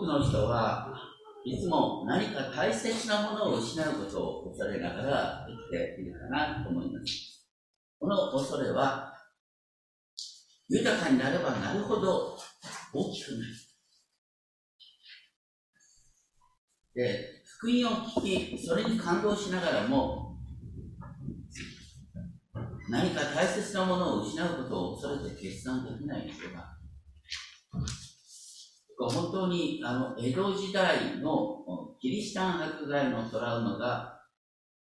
多くの人はいつも何か大切なものを失うことを恐れながら生きているかなと思います。この恐れは、豊かになればなるほど大きくなる。で、福音を聞き、それに感動しながらも、何か大切なものを失うことを恐れて決断できない人が、本当にあの江戸時代のキリシタン迫害のトラウマが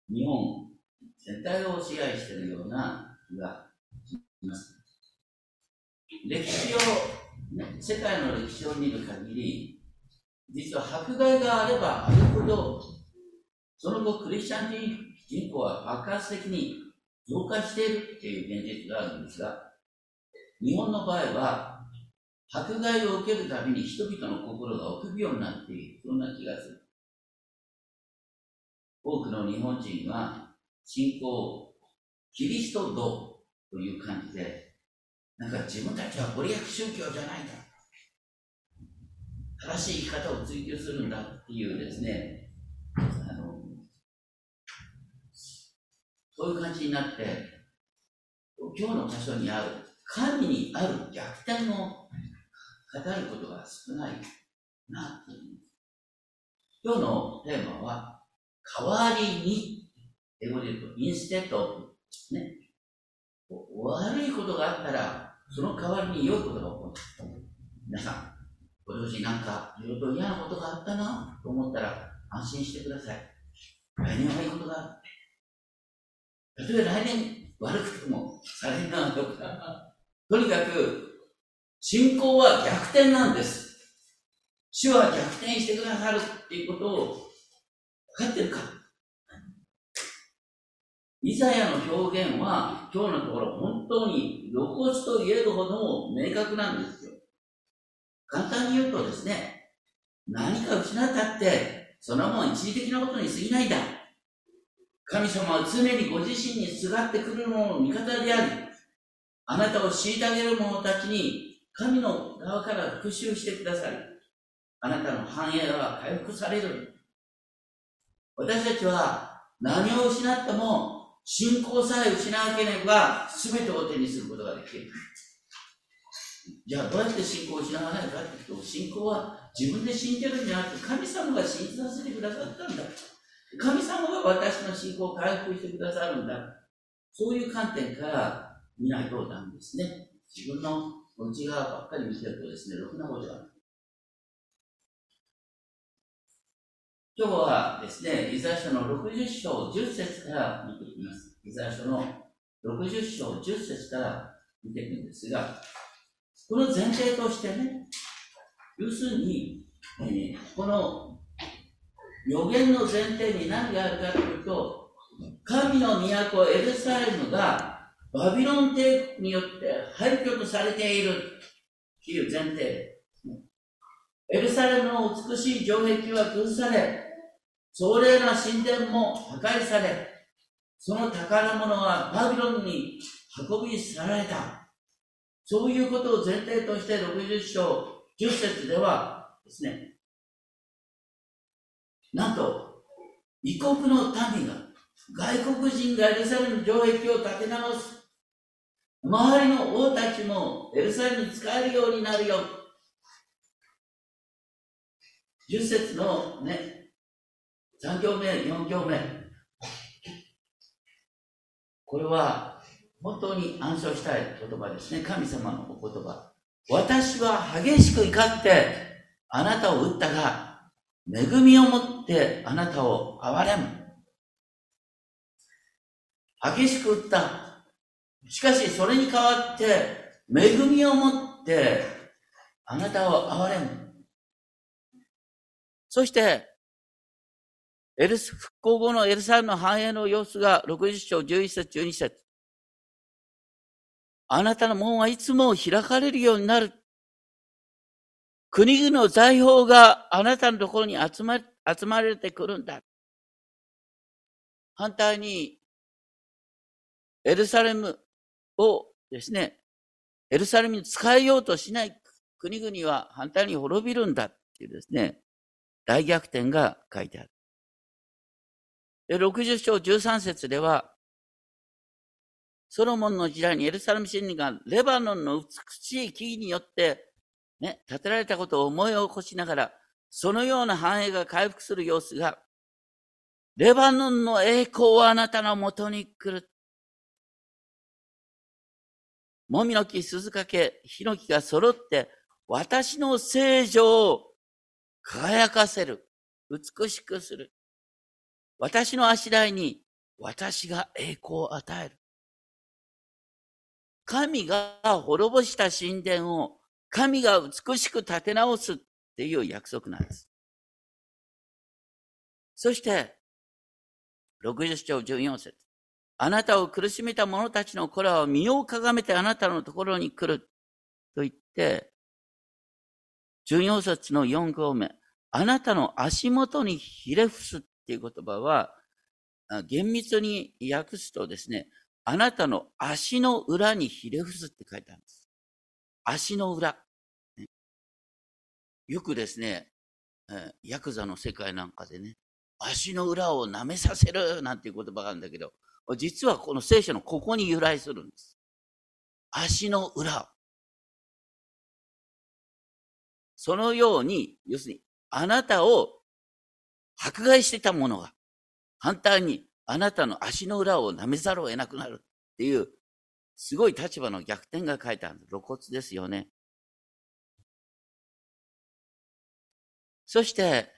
日本全体を支配しているような気がします。歴史を、世界の歴史を見る限り、実は迫害があればあるほど、その後クリスチャン人口は爆発的に増加しているっていう現実があるんですが、日本の場合は、迫害を受けるたびに人々の心が臆病になっている、そんな気がする。多くの日本人は信仰、キリスト道という感じで、なんか自分たちはご利益宗教じゃないんだ。正しい生き方を追求するんだっていうですね、あの、そういう感じになって、今日の箇所にある、神にある逆転を語ることが少ないなっていう今日のテーマは、代わりに、英語で言うと、インステッドね。悪いことがあったら、その代わりに良いことが起こる。皆さん、ご両親なんか、いろいろ嫌なことがあったなと思ったら、安心してください。来年はいいことがある。例えば来年悪くても、されなとか。とにかく、信仰は逆転なんです。主は逆転してくださるっていうことをかってるかイザヤの表現は、今日のところ本当に露骨と言えるほども明確なんですよ。簡単に言うとですね、何か失ったって、そのもん一時的なことに過ぎないんだ。神様は常にご自身にすがってくる者の味方であり、あなたを虐げる者たちに神の側から復讐してくださり、あなたの繁栄は回復される。私たちは何を失っても信仰さえ失わなければ全てを手にすることができる。じゃあどうやって信仰を失わないかっていうと、信仰は自分で信じるんじゃなくて神様が信じさせてくださったんだ。神様が私の信仰を回復してくださるんだ。そういう観点から見ないとダメですね。自分の内側ばっかり見てるとですね、ろくなことはない。今日はですね、イザヤ書の60章10節から見ていきます。イザヤ書の60章10節から見ていくんですが、この前提としてね、要するに、えー、この予言の前提に何があるかというと、神の都エルサレムがバビロン帝国によって廃墟とされているという前提。エルサレムの美しい城壁は崩され、壮麗な神殿も破壊され、その宝物はバビロンに運び去られた。そういうことを前提として60章10節ではですね、なんと、異国の民が、外国人がエルサレム城壁を建て直す。周りの王たちもエルサレムに使えるようになるよ。10節のね、3行目、4行目。これは本当に暗唱したい言葉ですね。神様のお言葉。私は激しく怒ってあなたを打ったが、恵みを持ってあなたを憐れむ。激しく打った。しかしそれに代わって恵みを持ってあなたを憐れむ。そしてエルス、復興後のエルサレムの繁栄の様子が60章11節12節あなたの門はいつも開かれるようになる。国々の財宝があなたのところに集ま、集まれてくるんだ。反対に、エルサレムをですね、エルサレムに使えようとしない国々は反対に滅びるんだっていうですね、大逆転が書いてある。で、60章13節では、ソロモンの時代にエルサレム神がレバノンの美しい木々によって、ね、建てられたことを思い起こしながら、そのような繁栄が回復する様子が、レバノンの栄光はあなたのもとに来る。もみの木、鈴掛、ヒノキが揃って、私の聖女を輝かせる。美しくする。私の足台に私が栄光を与える。神が滅ぼした神殿を神が美しく建て直すっていう約束なんです。そして、60章14節あなたを苦しめた者たちの子らは身をかがめてあなたのところに来る。と言って、14節の4行目。あなたの足元にひれ伏すっていう言葉は、厳密に訳すとですね、あなたの足の裏にひれ伏すって書いてあるんです。足の裏。よくですね、ヤクザの世界なんかでね、足の裏を舐めさせるなんていう言葉があるんだけど、実はこの聖書のここに由来するんです。足の裏。そのように、要するに、あなたを迫害してたものが、反対にあなたの足の裏を舐めざるを得なくなるっていう、すごい立場の逆転が書いてある。露骨ですよね。そして、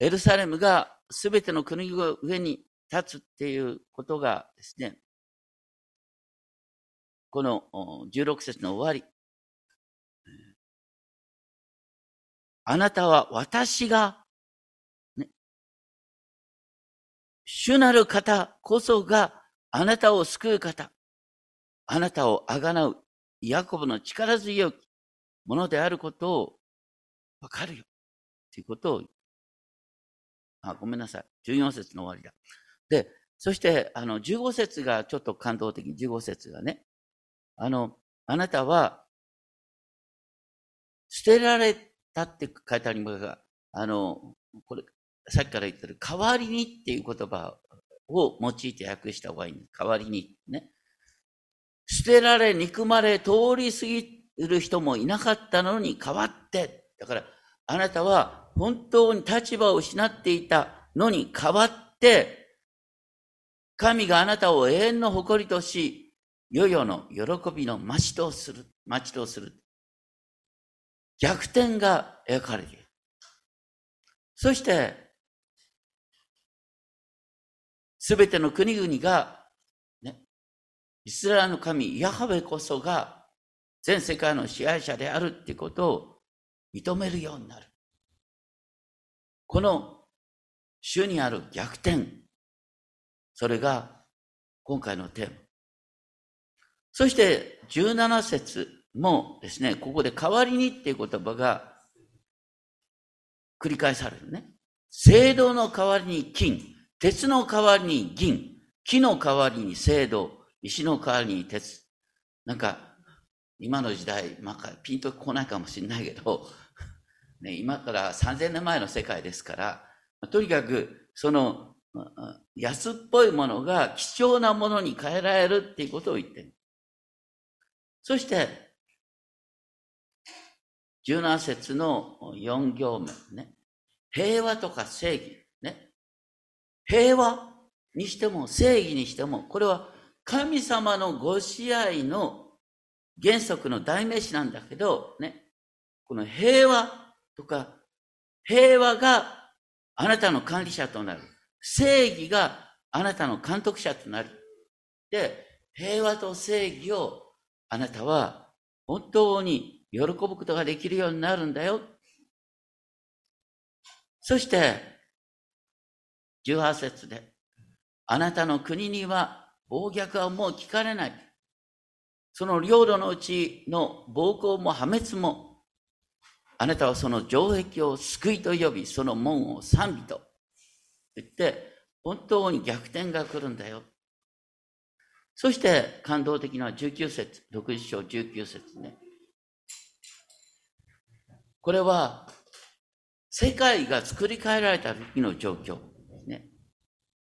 エルサレムがすべての国の上に立つっていうことがですね、この16節の終わり。あなたは私がね主なる方こそがあなたを救う方。あなたをあがなうヤコブの力強きものであることをわかるよ。ということを、あ、ごめんなさい。14節の終わりだ。で、そして、あの、15節がちょっと感動的。15節がね。あの、あなたは、捨てられたって書いてありますが、あの、これ、さっきから言ってる、代わりにっていう言葉を用いて訳した方がいいんです。代わりに。ね。捨てられ、憎まれ、通り過ぎる人もいなかったのに代わって。だから、あなたは本当に立場を失っていたのに代わって、神があなたを永遠の誇りとし、世々の喜びの待ちとする、待ちとする。逆転が描かれている。そして、すべての国々が、ね、イスラエルの神、ヤハウェこそが全世界の支配者であるってことを認めるようになる。この主にある逆転、それが今回のテーマ。そして17節もですね、ここで代わりにっていう言葉が繰り返されるね。聖堂の代わりに金、鉄の代わりに銀、木の代わりに青銅、石の代わりに鉄。なんか、今の時代、まあ、ピンとこないかもしれないけど、ね、今から3000年前の世界ですから、とにかく、その、安っぽいものが貴重なものに変えられるっていうことを言ってる。そして、17節の4行目ね。平和とか正義ね。平和にしても正義にしても、これは神様のご支配の原則の代名詞なんだけど、ね、この平和とか、平和があなたの管理者となる。正義があなたの監督者となる。で、平和と正義をあなたは本当に喜ぶことができるようになるんだよ。そして、18節で、あなたの国には暴虐はもう聞かれない。その領土のうちの暴行も破滅も、あなたはその城壁を救いと呼び、その門を賛美と言って、本当に逆転が来るんだよ。そして感動的な19節、60章19節ね。これは世界が作り変えられた時の状況。ね、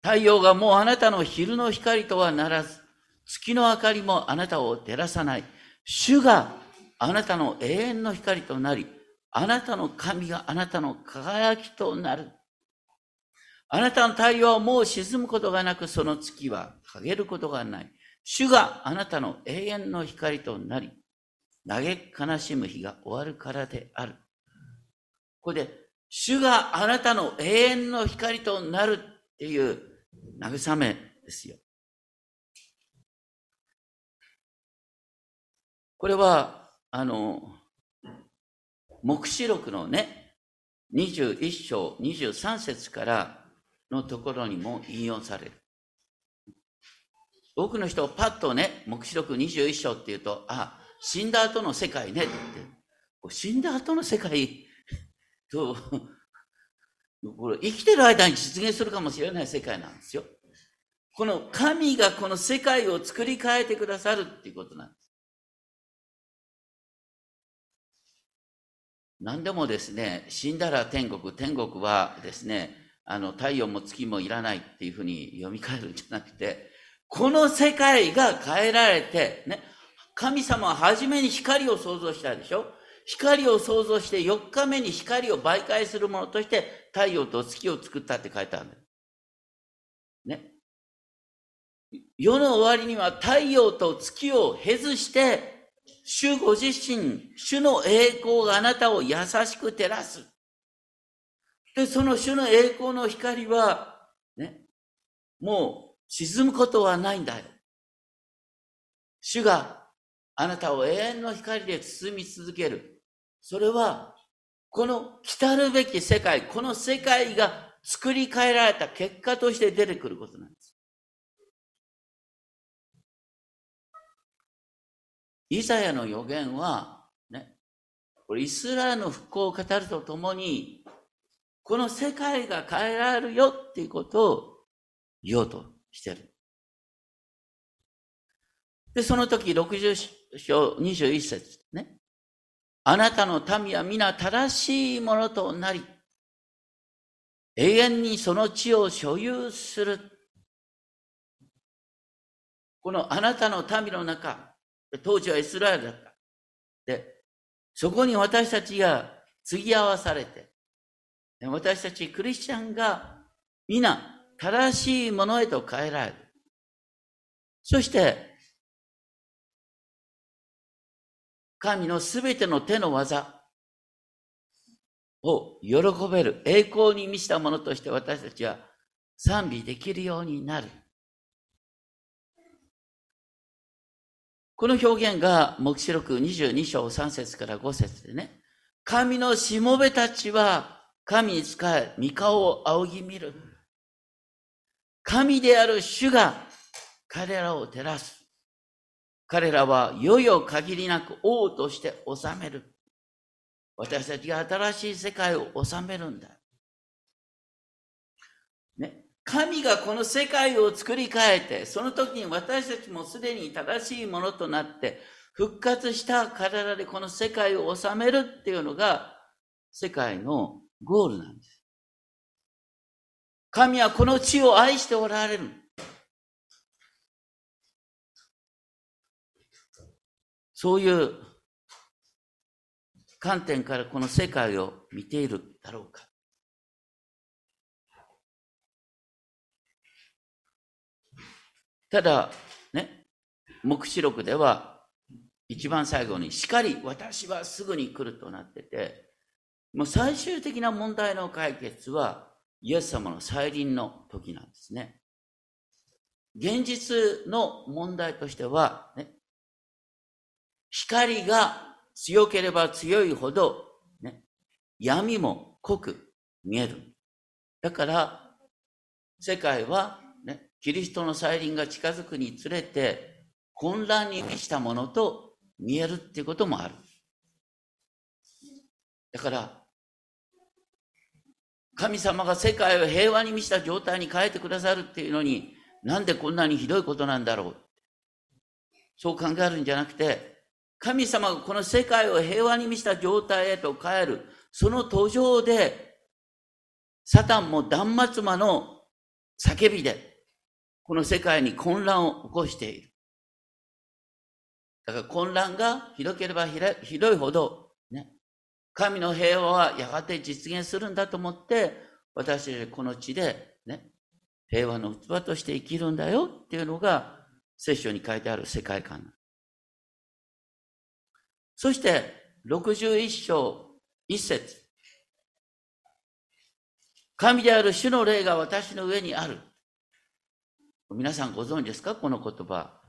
太陽がもうあなたの昼の光とはならず、月の明かりもあなたを照らさない。主があなたの永遠の光となり、あなたの神があなたの輝きとなる。あなたの太陽はもう沈むことがなく、その月は陰ることがない。主があなたの永遠の光となり、嘆き悲しむ日が終わるからである。これで、主があなたの永遠の光となるっていう慰めですよ。これは、あの、黙示録のね、21章23節からのところにも引用される。多くの人を、パッとね、黙示録21章っていうと、あ、死んだ後の世界ねって。死んだ後の世界？と、これ生きてる間に実現するかもしれない世界なんですよ。この神がこの世界を作り変えてくださるっていうことなんです。何でもですね、死んだら天国、天国はですね、あの、太陽も月もいらないっていうふうに読み替えるんじゃなくて、この世界が変えられて、ね、神様は初めに光を創造したでしょ？光を創造して4日目に光を媒介するものとして太陽と月を作ったって書いてあるんだ。ね。世の終わりには太陽と月を経ずして、主ご自身、主の栄光があなたを優しく照らす。で、その主の栄光の光は、ね、もう沈むことはないんだよ。主があなたを永遠の光で包み続ける。それは、この来るべき世界、この世界が作り変えられた結果として出てくることなんです。イザヤの予言は、ね、これイスラエルの復興を語るとともに、この世界が変えられるよっていうことを言おうとしてる。で、その時60章21節ね。あなたの民は皆正しいものとなり、永遠にその地を所有する。このあなたの民の中、当時はイスラエルだった。で、そこに私たちが継ぎ合わされて、私たちクリスチャンが皆正しいものへと変えられる。そして、神のすべての手の技を喜べる栄光に満ちたものとして私たちは賛美できるようになる。この表現が黙示録22章3節から5節でね、神のしもべたちは神に仕え、御顔を仰ぎ見る。神である主が彼らを照らす。彼らは世々限りなく王として治める。私たちが新しい世界を治めるんだ。神がこの世界を作り変えて、その時に私たちもすでに正しいものとなって、復活した体でこの世界を治めるっていうのが、世界のゴールなんです。神はこの地を愛しておられる。そういう観点からこの世界を見ているだろうか。ただ、ね、黙示録では一番最後に、しかり私はすぐに来るとなってて、もう最終的な問題の解決は、イエス様の再臨の時なんですね。現実の問題としては、ね、光が強ければ強いほど、ね、闇も濃く見える。だから、世界は、キリストの再臨が近づくにつれて、混乱に満ちたものと見えるっていうこともある。だから、神様が世界を平和に満ちた状態に変えてくださるっていうのに、なんでこんなにひどいことなんだろう。そう考えるんじゃなくて、神様がこの世界を平和に満ちた状態へと変える、その途上で、サタンも断末魔の叫びで、この世界に混乱を起こしている。だから混乱がひどければひどいほど、ね、神の平和はやがて実現するんだと思って、私たちこの地で、ね、平和の器として生きるんだよっていうのが、聖書に書いてある世界観。そして、61章1節神である主の霊が私の上にある。皆さんご存知ですか？この言葉。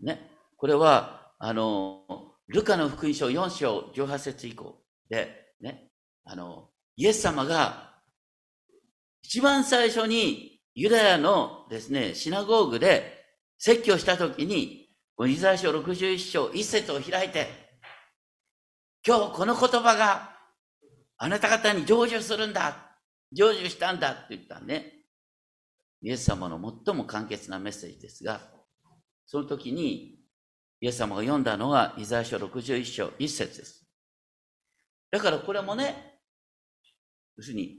ね。これは、あの、ルカの福音書4章18節以降で、ね。あの、イエス様が一番最初にユダヤのですね、シナゴーグで説教したときに、イザヤ書61章1節を開いて、今日この言葉があなた方に成就するんだ。成就したんだって言ったね。イエス様の最も簡潔なメッセージですが、その時にイエス様が読んだのはイザヤ書61章1節です。だからこれもね、要するに、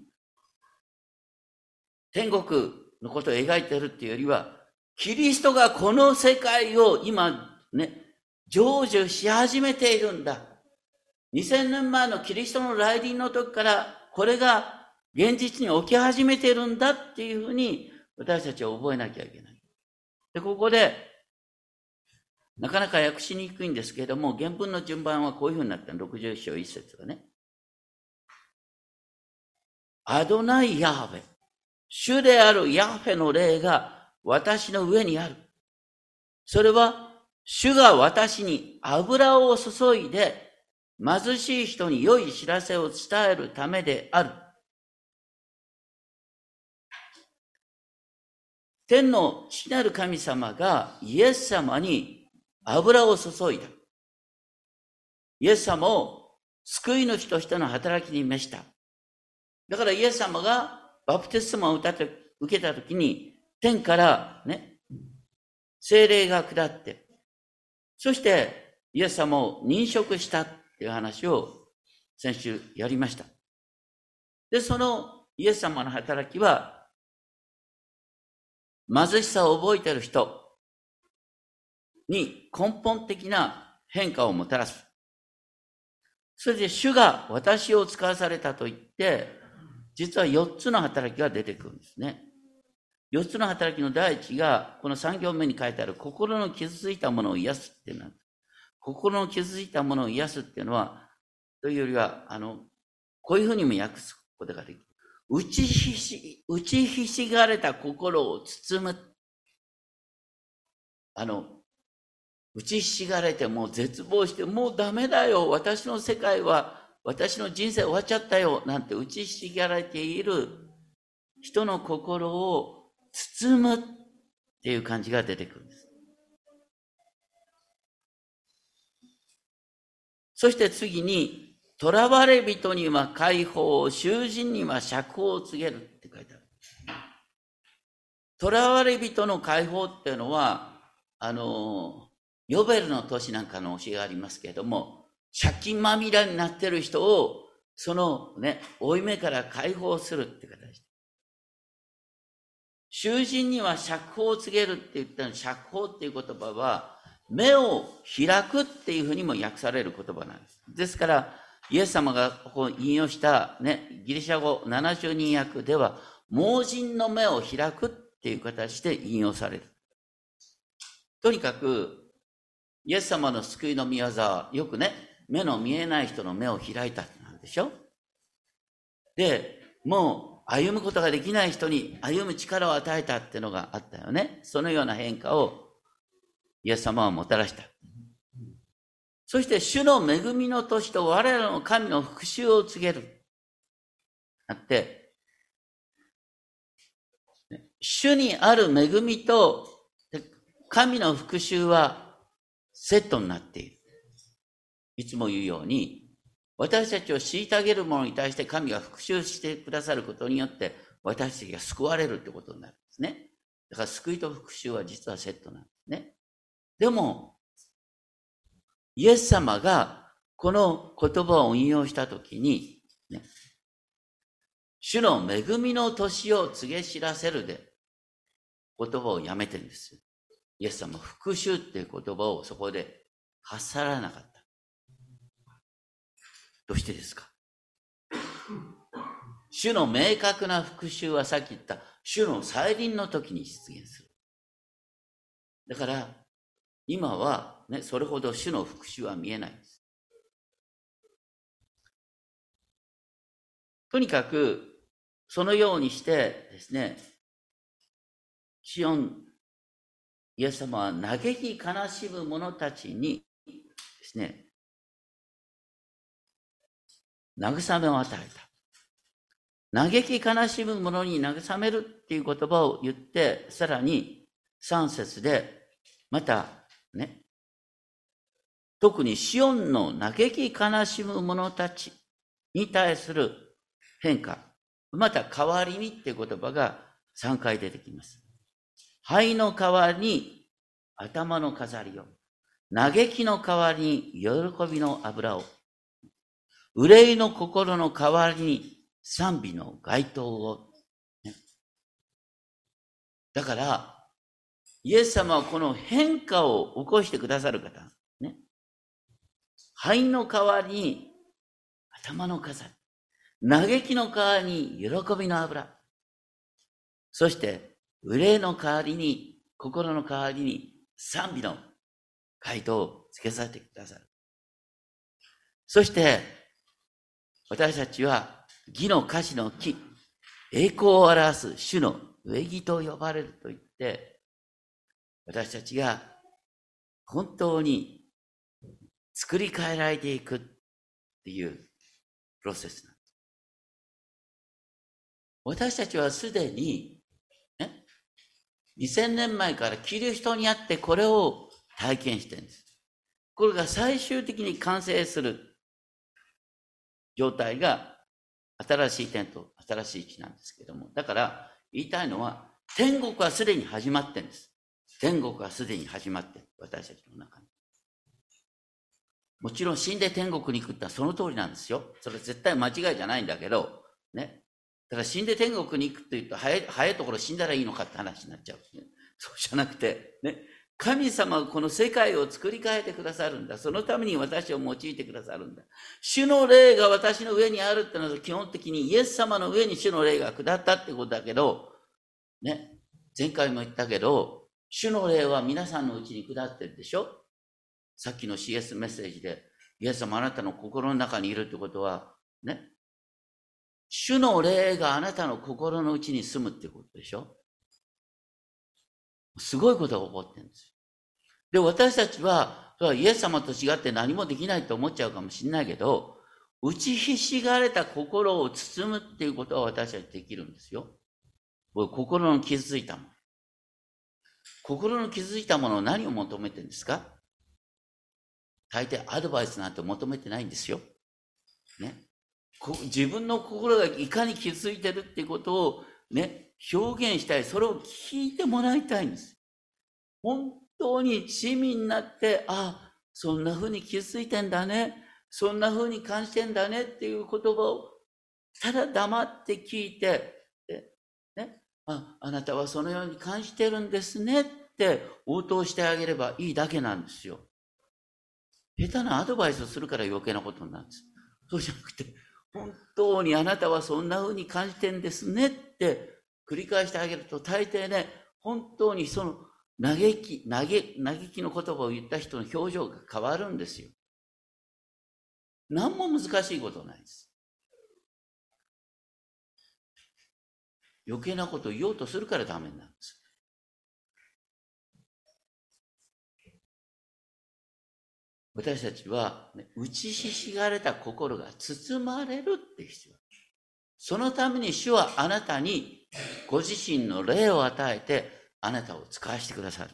天国のことを描いてるっていうよりは、キリストがこの世界を今ね、成就し始めているんだ。2000年前のキリストの来臨の時から、これが現実に起き始めているんだっていうふうに、私たちは覚えなきゃいけない。で、ここで、なかなか訳しにくいんですけれども、原文の順番はこういうふうになってる60章1節がね。アドナイ・ヤーベ。主であるヤーフェの霊が私の上にある。それは、主が私に油を注いで、貧しい人に良い知らせを伝えるためである。天の父なる神様がイエス様に油を注いだ。イエス様を救い主としての働きに召した。だからイエス様がバプテスマを受けたときに、天からね、精霊が下って、そしてイエス様を認識したっていう話を先週やりました。で、そのイエス様の働きは、貧しさを覚えている人に根本的な変化をもたらす。それで主が私を使わされたと言って、実は4つの働きが出てくるんですね。4つの働きの第一が、この3行目に書いてある、心の傷ついたものを癒すっていうのは、心の傷ついたものを癒すっていうのは、というよりは、あの、こういうふうにも訳すことができる。打ちひし、打ちひしがれた心を包む。あの、打ちひしがれてもう絶望して、もうダメだよ。私の世界は私の人生終わっちゃったよ、なんて打ちひしがれている人の心を包むっていう感じが出てくるんです。そして次に、囚われ人には解放を、囚人には釈放を告げるって書いてある。囚われ人の解放っていうのは、あの、ヨベルの年なんかの教えがありますけれども、借金まみれになってる人を、そのね、負い目から解放するって形。囚人には釈放を告げるって言ったの、釈放っていう言葉は、目を開くっていうふうにも訳される言葉なんです。ですから、イエス様がここ引用したね、ギリシャ語70人訳では、盲人の目を開くっていう形で引用される。とにかく、イエス様の救いの御業は、よくね、目の見えない人の目を開いたってなんでしょ？で、もう歩むことができない人に歩む力を与えたってのがあったよね。そのような変化をイエス様はもたらした。そして主の恵みの年と我らの神の復讐を告げる。あって、主にある恵みと神の復讐はセットになっている。いつも言うように、私たちを虐げる者に対して神が復讐してくださることによって、私たちが救われるってことになるんですね。だから救いと復讐は実はセットなんですね。でも、イエス様がこの言葉を引用したときに、ね、主の恵みの年を告げ知らせるで、言葉をやめてるんです。イエス様、復讐っていう言葉をそこで発さらなかった。どうしてですか？主の明確な復讐はさっき言った主の再臨の時に出現する。だから、今はね、それほど主の復讐は見えないです。とにかく、そのようにしてですね、シオン、イエス様は嘆き悲しむ者たちにですね、慰めを与えた。嘆き悲しむ者に慰めるっていう言葉を言って、さらに3節で、またね、特にシオンの嘆き悲しむ者たちに対する変化、また代わりにって言葉が3回出てきます。灰の代わりに頭の飾りを、嘆きの代わりに喜びの油を、憂いの心の代わりに賛美の街灯を、だから、イエス様はこの変化を起こしてくださる方。灰の代わりに頭の飾り。嘆きの代わりに喜びの油。そして、憂いの代わりに、心の代わりに賛美の回答をつけさせてくださる。そして、私たちは義の歌詞の木、栄光を表す主の上木と呼ばれると言って、私たちが本当に作り変えられていくっていうプロセスなんです。私たちはすでに、ね、2000年前からキリストにあってこれを体験してるんです。これが最終的に完成する状態が新しい点と新しい地なんですけども。だから言いたいのは、天国はすでに始まってるんです。天国はすでに始まってる。私たちの中に。もちろん死んで天国に行くってのはその通りなんですよ。それ絶対間違いじゃないんだけど、ね。だ死んで天国に行くって言うと早い、早いところ死んだらいいのかって話になっちゃう、ね。そうじゃなくて、ね。神様がこの世界を作り変えてくださるんだ。そのために私を用いてくださるんだ。主の霊が私の上にあるってのは基本的にイエス様の上に主の霊が下ったってことだけど、ね、前回も言ったけど、主の霊は皆さんのうちに下ってるでしょさっきの CS メッセージで、イエス様あなたの心の中にいるってことは、ね、主の霊があなたの心の内に住むってことでしょ？すごいことが起こってるんです。で、私たちは、イエス様と違って何もできないと思っちゃうかもしれないけど、打ちひしがれた心を包むっていうことは私たちできるんですよ。心の傷ついたもの。心の傷ついたものを何を求めてるんですか？大抵アドバイスなんて求めてないんですよ。ね。自分の心がいかに傷ついてるっていうことをね、表現したい、それを聞いてもらいたいんです。本当に市民になって、あ、そんな風に気づいてんだね。そんな風に感じてんだねっていう言葉を、ただ黙って聞いて、ね、あ、あなたはそのように感じてるんですねって応答してあげればいいだけなんですよ。下手なアドバイスをするから余計なことになるんです。そうじゃなくて、本当にあなたはそんな風に感じてんですねって繰り返してあげると大抵ね、本当にその嘆き、嘆嘆きの言葉を言った人の表情が変わるんですよ。何も難しいことないです。余計なことを言おうとするからダメなんです。私たちは、ね、打ちひしがれた心が包まれるって必要。そのために主はあなたにご自身の霊を与えてあなたを使わせてくださる。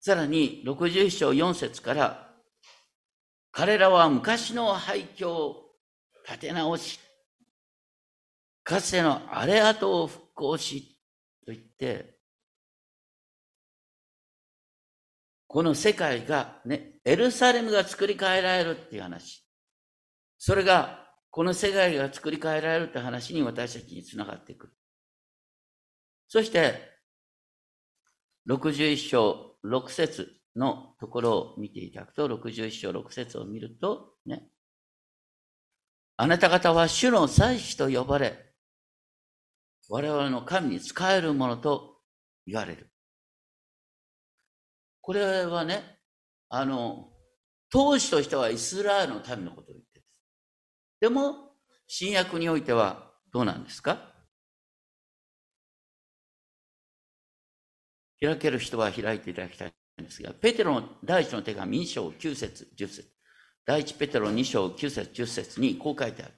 さらに61章4節から彼らは昔の廃墟を立て直し、かつての荒れ跡を復興し、と言って、この世界がね、エルサレムが作り変えられるっていう話。それが、この世界が作り変えられるって話に私たちにつながってくる。そして、61章6節のところを見ていただくと、61章6節を見ると、ね、あなた方は主の祭司と呼ばれ、我々の神に仕えるものと言われる。これはね、あの、当時としてはイスラエルの民のことを言ってるです。でも、新約においてはどうなんですか？開ける人は開いていただきたいんですが、ペテロの第一の手紙2章9節10節第一ペテロ2章9節10節にこう書いてある。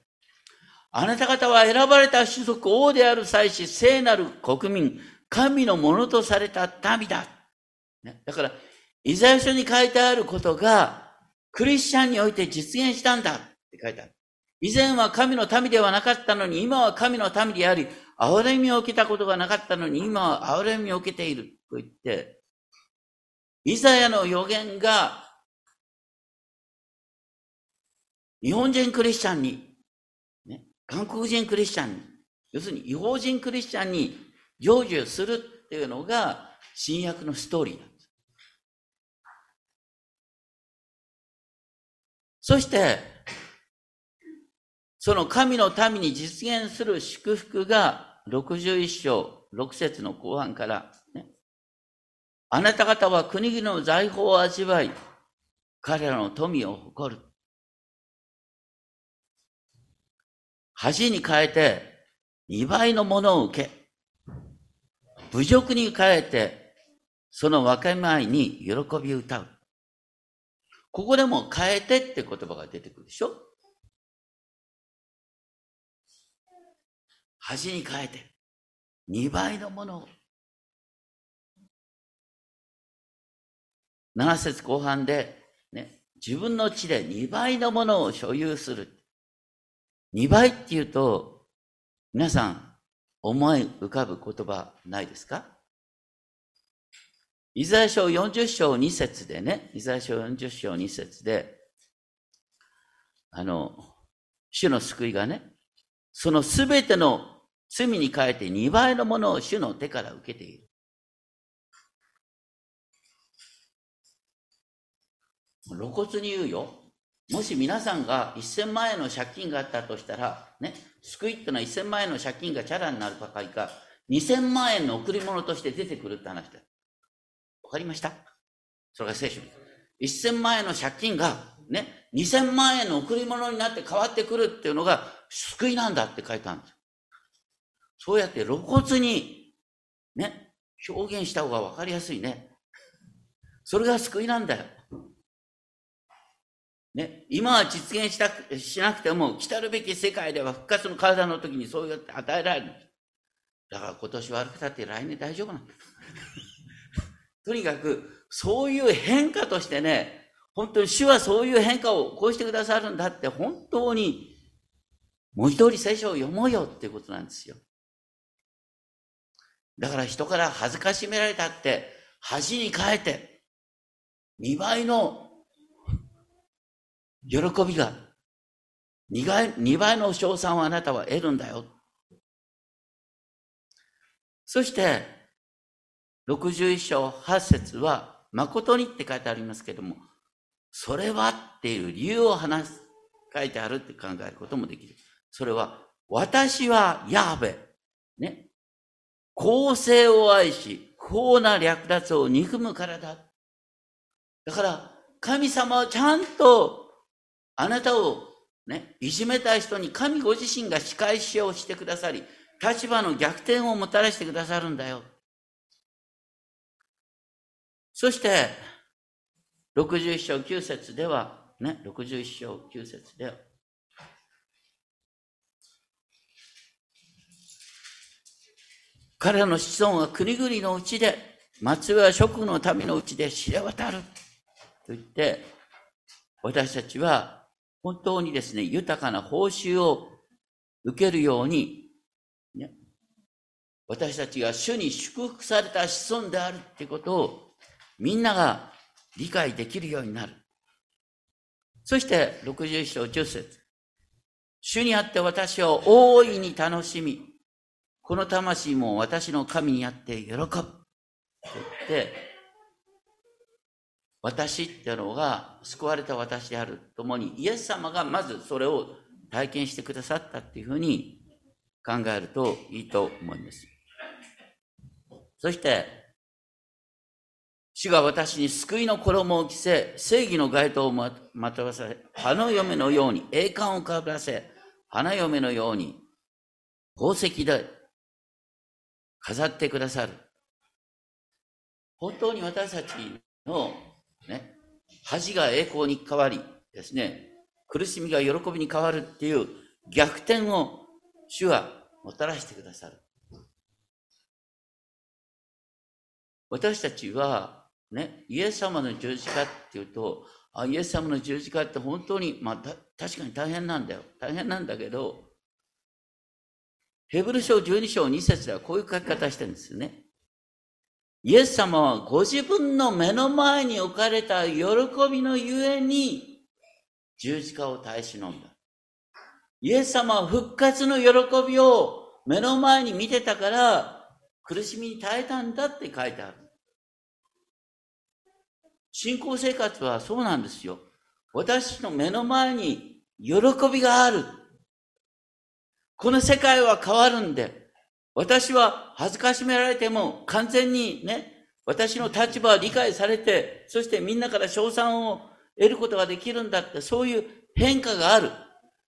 あなた方は選ばれた種族、王である祭司、聖なる国民、神のものとされた民だ。ね、だから、イザヤ書に書いてあることが、クリスチャンにおいて実現したんだって書いてある。以前は神の民ではなかったのに、今は神の民であり、憐れみを受けたことがなかったのに、今は憐れみを受けていると言って、イザヤの予言が、日本人クリスチャンに、ね、韓国人クリスチャンに、要するに違法人クリスチャンに成就するっていうのが、新約のストーリーなそして、その神の民に実現する祝福が61章6節の後半から、ね、あなた方は国々の財宝を味わい、彼らの富を誇る。恥に変えて2倍のものを受け、侮辱に変えてその分け前に喜び歌う。ここでも変えてって言葉が出てくるでしょ？恥に変えて2倍のものを。7節後半で、ね、自分の地で2倍のものを所有する。2倍っていうと、皆さん思い浮かぶ言葉ないですか？イザヤ書40章2節でね、イザヤ書40章2節で、あの、主の救いがね、そのすべての罪に変えて2倍のものを主の手から受けている。露骨に言うよ。もし皆さんが1000万円の借金があったとしたら、ね、救いってのは1000万円の借金がチャラになるばかりか、2000万円の贈り物として出てくるって話だ。わかりました？それが聖書に。1000万円の借金が、ね、2000万円の贈り物になって変わってくるっていうのが救いなんだって書いてあるんですよ。そうやって露骨に、ね、表現した方が分かりやすいね。それが救いなんだよ。ね、今は実現したしなくても、来たるべき世界では復活の体の時にそうやって与えられる。だから今年悪くたって来年大丈夫なんだ。とにかく、そういう変化としてね、本当に主はそういう変化を起こしてくださるんだって、本当に、もう一人聖書を読もうよっていうことなんですよ。だから人から恥ずかしめられたって、恥に変えて、2倍の喜びが、2倍 ,2 倍の賞賛をあなたは得るんだよ。そして、61章8節は、誠にって書いてありますけども、それはっていう理由を話す、書いてあるって考えることもできる。それは、私はヤーベ。ね。公正を愛し、不法な略奪を憎むからだ。だから、神様はちゃんと、あなたをね、いじめたい人に神ご自身が仕返しをしてくださり、立場の逆転をもたらしてくださるんだよ。そして、61章9節では、ね、61章9節では、彼らの子孫は国々のうちで、末は職の民のうちで知れ渡る。と言って、私たちは本当にですね、豊かな報酬を受けるように、ね、私たちが主に祝福された子孫であるってことを、みんなが理解できるようになる。そして、61章10節主にあって私を大いに楽しみ、この魂も私の神にあって喜ぶ。と言って、私っていうのが救われた私であるともに、イエス様がまずそれを体験してくださったっていうふうに考えるといいと思います。そして、主が私に救いの衣を着せ、正義の街灯をまとわせ、花嫁のように栄冠をかぶらせ、花嫁のように宝石で飾ってくださる。本当に私たちのね、恥が栄光に変わりですね、苦しみが喜びに変わるっていう逆転を主はもたらしてくださる。私たちは、ね、イエス様の十字架っていうと、あイエス様の十字架って本当に、まあ、確かに大変なんだよ。大変なんだけど、ヘブル書12章2節ではこういう書き方してるんですよね。イエス様はご自分の目の前に置かれた喜びのゆえに十字架を耐え忍んだ。イエス様は復活の喜びを目の前に見てたから苦しみに耐えたんだって書いてある。信仰生活はそうなんですよ。私の目の前に喜びがある。この世界は変わるんで、私は恥ずかしめられても完全にね、私の立場は理解されて、そしてみんなから称賛を得ることができるんだって、そういう変化がある。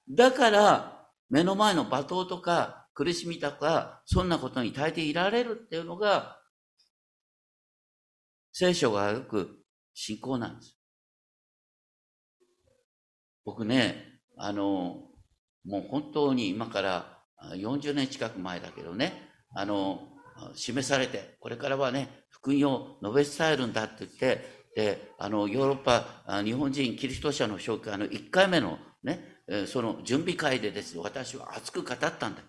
だから、目の前の罵倒とか苦しみとか、そんなことに耐えていられるっていうのが、聖書がよく信仰なんです。僕ね、あの、もう本当に今から40年近く前だけどね、あの、示されて、これからはね、福音を述べ伝えるんだって言って、で、あの、ヨーロッパ、日本人キリスト者の紹介の1回目のね、その準備会でですね、私は熱く語ったんだ。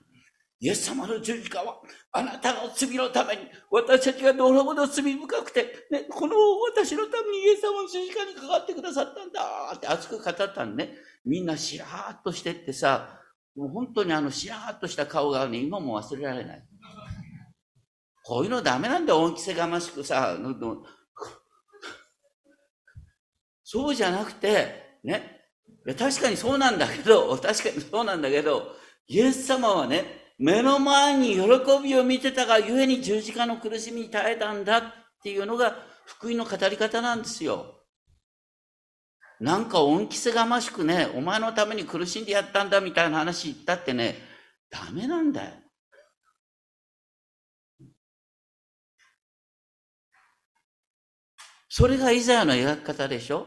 イエス様の十字架は、あなたの罪のために、私たちがどれほど罪深くて、ね、この私のためにイエス様の十字架にかかってくださったんだって熱く語ったんね。みんなしらーっとしてってさ、もう本当にあのしらーっとした顔がね、今も忘れられない。こういうのダメなんだよ、恩着せがましくさ。そうじゃなくて、ね、確かにそうなんだけど、確かにそうなんだけど、イエス様はね、目の前に喜びを見てたがゆえに十字架の苦しみに耐えたんだっていうのが福音の語り方なんですよ。なんか恩着せがましくね、お前のために苦しんでやったんだみたいな話言ったってね、ダメなんだよ。それがイザヤの描き方でしょ？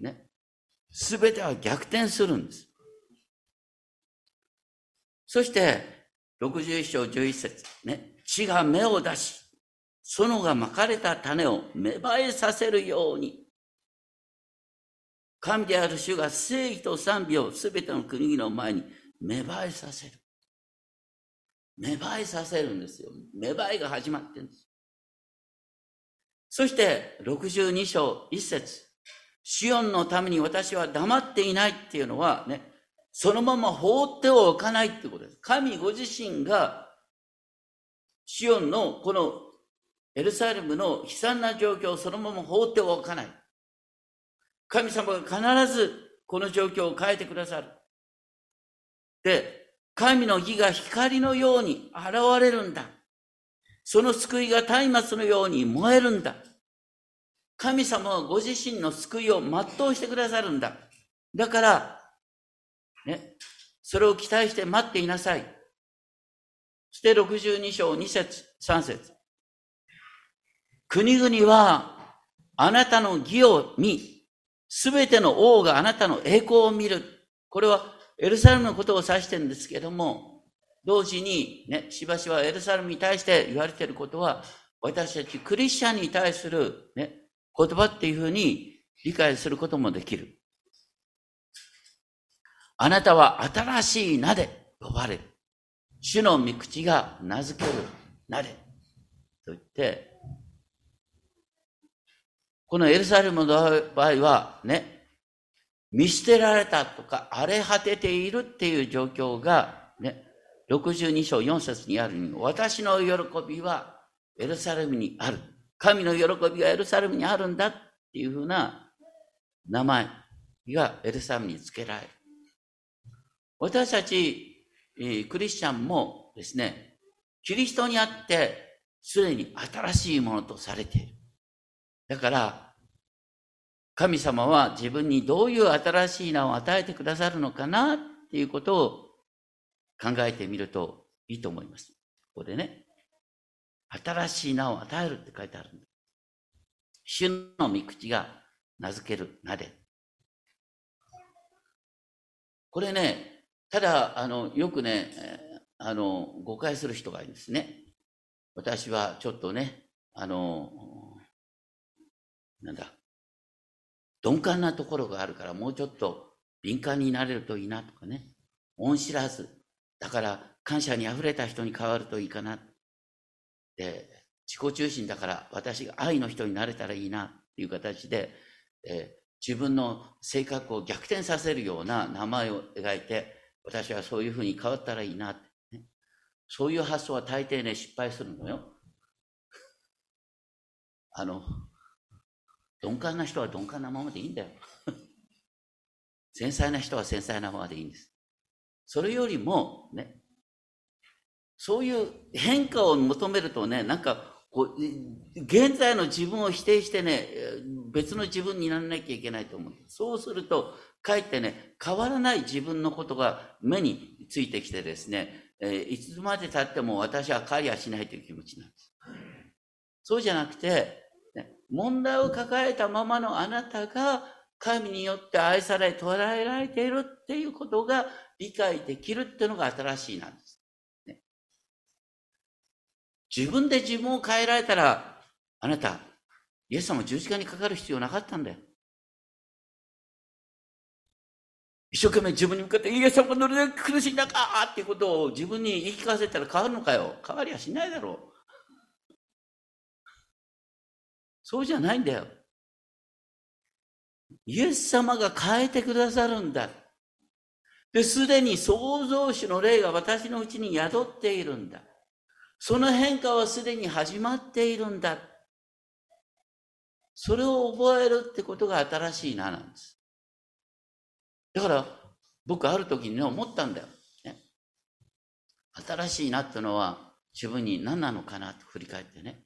ね。すべては逆転するんです。そして、61章11節ね、地が芽を出し、園がまかれた種を芽生えさせるように、神である主が正義と賛美をすべての国々の前に芽生えさせる。芽生えさせるんですよ。芽生えが始まってるんです。そして、62章1節シオンのために私は黙っていないっていうのはね、そのまま放っておかないってことです。神ご自身が、シオンのこのエルサレムの悲惨な状況をそのまま放っておかない。神様が必ずこの状況を変えてくださる。で、神の義が光のように現れるんだ。その救いが松明のように燃えるんだ。神様はご自身の救いを全うしてくださるんだ。だから、ね、それを期待して待っていなさい。そして62章2節3節国々はあなたの義を見、すべての王があなたの栄光を見る。これはエルサレムのことを指してるんですけども、同時にね、しばしばエルサレムに対して言われていることは、私たちクリスチャンに対するね、言葉っていうふうに理解することもできる。あなたは新しい名で呼ばれる。主の御口が名付ける名で。と言って、このエルサレムの場合はね、見捨てられたとか荒れ果てているっていう状況がね、62章4節にあるに、私の喜びはエルサレムにある。神の喜びがエルサレムにあるんだっていうふうな名前がエルサレムに付けられる。私たち、クリスチャンもですね、キリストにあってすでに新しいものとされている。だから、神様は自分にどういう新しい名を与えてくださるのかなっていうことを考えてみるといいと思います。ここでね、新しい名を与えるって書いてあるんだ。主の御口が名付ける名で。これね、ただ、あの、よくね、あの、誤解する人がいるんですね。私はちょっとね、あの、なんだ、鈍感なところがあるからもうちょっと敏感になれるといいなとかね。恩知らず。だから感謝に溢れた人に変わるといいかな。で、自己中心だから私が愛の人になれたらいいなっていう形で、えー、自分の性格を逆転させるような名前を描いて、私はそういうふうに変わったらいいなって、ね。そういう発想は大抵ね、失敗するのよ。あの、鈍感な人は鈍感なままでいいんだよ。繊細な人は繊細なままでいいんです。それよりも、ね、そういう変化を求めるとね、なんか、こう、現在の自分を否定してね、別の自分にならなきゃいけないと思う。そうすると、かえってね、変わらない自分のことが目についてきてですね、えー、いつまで経っても私は変わりはしないという気持ちなんです。そうじゃなくて、ね問題を抱えたままのあなたが神によって愛され、捉えられているっていうことが理解できるっていうのが新しいなんです。ね、自分で自分を変えられたら、あなた、イエス様十字架にかかる必要なかったんだよ。一生懸命自分に向かって、イエス様がどれだけ苦しいんだかっていうことを自分に言い聞かせたら変わるのかよ。変わりはしないだろう。そうじゃないんだよ。イエス様が変えてくださるんだ。で、すでに創造主の霊が私のうちに宿っているんだ。その変化はすでに始まっているんだ。それを覚えるってことが新しいななんです。だから、僕ある時にね、思ったんだよ。ね、新しいなってのは自分に何なのかなと振り返ってね。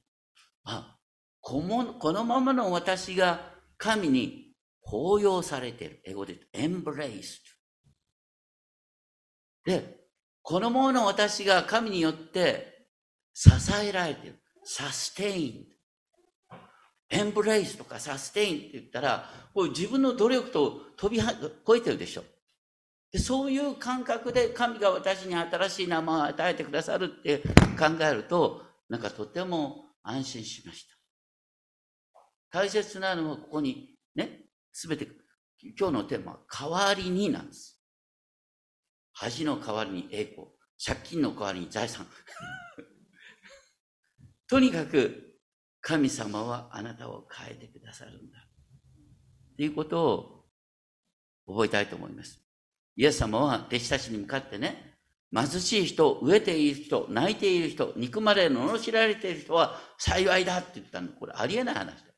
あ、このままの私が神に抱擁されている。英語で言うと、embraced。で、このままの私が神によって支えられている。sustained。エンブレイスとかサステインって言ったら、こう自分の努力と飛び越えてるでしょ。でそういう感覚で神が私に新しい名前を与えてくださるって考えると、なんかとても安心しました。大切なのはここにね、すべて、今日のテーマは代わりになんです。恥の代わりに栄光、借金の代わりに財産。とにかく、神様はあなたを変えてくださるんだ。っていうことを覚えたいと思います。イエス様は弟子たちに向かってね、貧しい人、飢えている人、泣いている人、憎まれ、罵られている人は幸いだって言ったの。これありえない話だ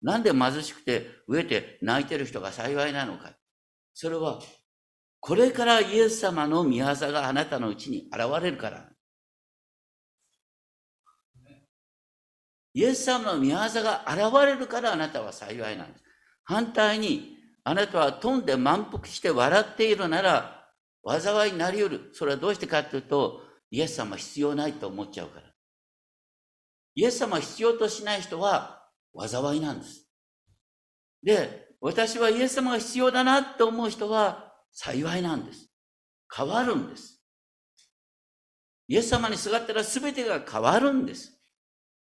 なんで貧しくて飢えて泣いてる人が幸いなのか。それは、これからイエス様の御業があなたのうちに現れるから。イエス様の御業が現れるからあなたは幸いなんです。反対に、あなたは飛んで満腹して笑っているなら、災いになり得る。それはどうしてかというと、イエス様必要ないと思っちゃうから。イエス様必要としない人は、災いなんです。で、私はイエス様が必要だなと思う人は幸いなんです。変わるんです。イエス様にすがったら全てが変わるんです。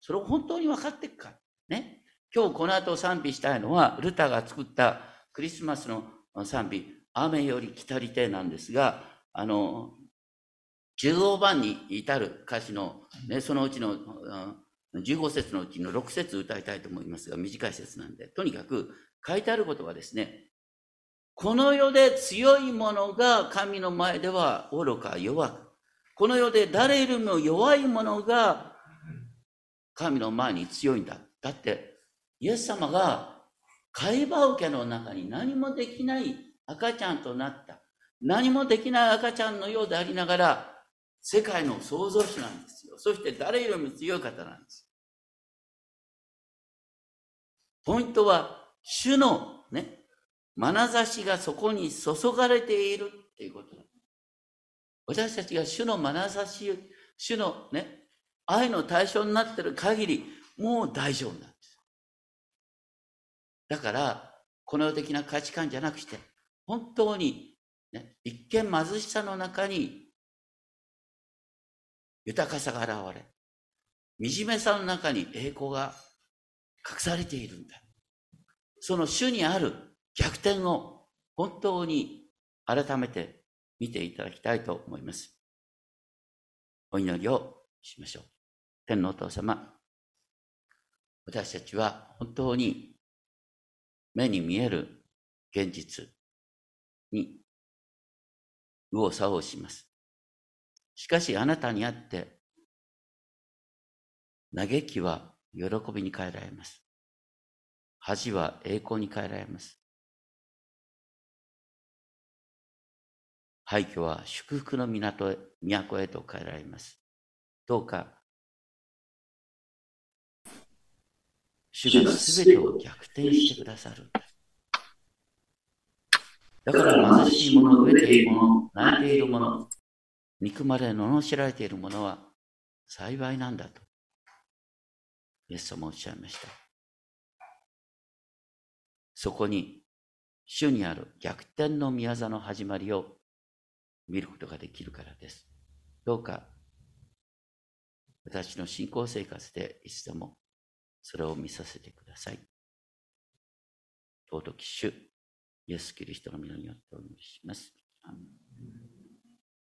それを本当に分かっていくか。ね。今日この後賛美したいのは、ルタが作ったクリスマスの賛美、雨より来たりてなんですが、あの、15番に至る歌詞の、ね、そのうちの、15節のうちの6節歌いたいと思いますが、短い節なんで、とにかく書いてあることはですね、この世で強い者が神の前では愚か弱く、この世で誰よりも弱い者が神の前に強いんだ。だって、イエス様が会話受けの中に何もできない赤ちゃんとなった。何もできない赤ちゃんのようでありながら、世界の創造主なんですよ。そして誰よりも強い方なんです。ポイントは、主のね、眼差しがそこに注がれているっていうこと私たちが主の眼差し、主のね、愛の対象になってる限り、もう大丈夫なんです。だから、この世的な価値観じゃなくして、本当に、ね、一見貧しさの中に豊かさが現れ、惨めさの中に栄光が隠されているんだ。その主にある逆転を本当に改めて見ていただきたいと思います。お祈りをしましょう。天皇お父様、私たちは本当に目に見える現実に右往左往します。しかしあなたにあって、嘆きは喜びに変えられます。恥は栄光に変えられます。廃墟は祝福の港へ、都へと変えられます。どうか、主がすべてを逆転してくださる。だから貧しい者、飢えている者、泣いている者、憎まれ、罵られている者は幸いなんだと、イエス様おっしゃいました。そこに、主にある逆転の宮座の始まりを見ることができるからです。どうか、私の信仰生活でいつでもそれを見させてください。尊き主、イエス・キリストの皆によってお祈りします。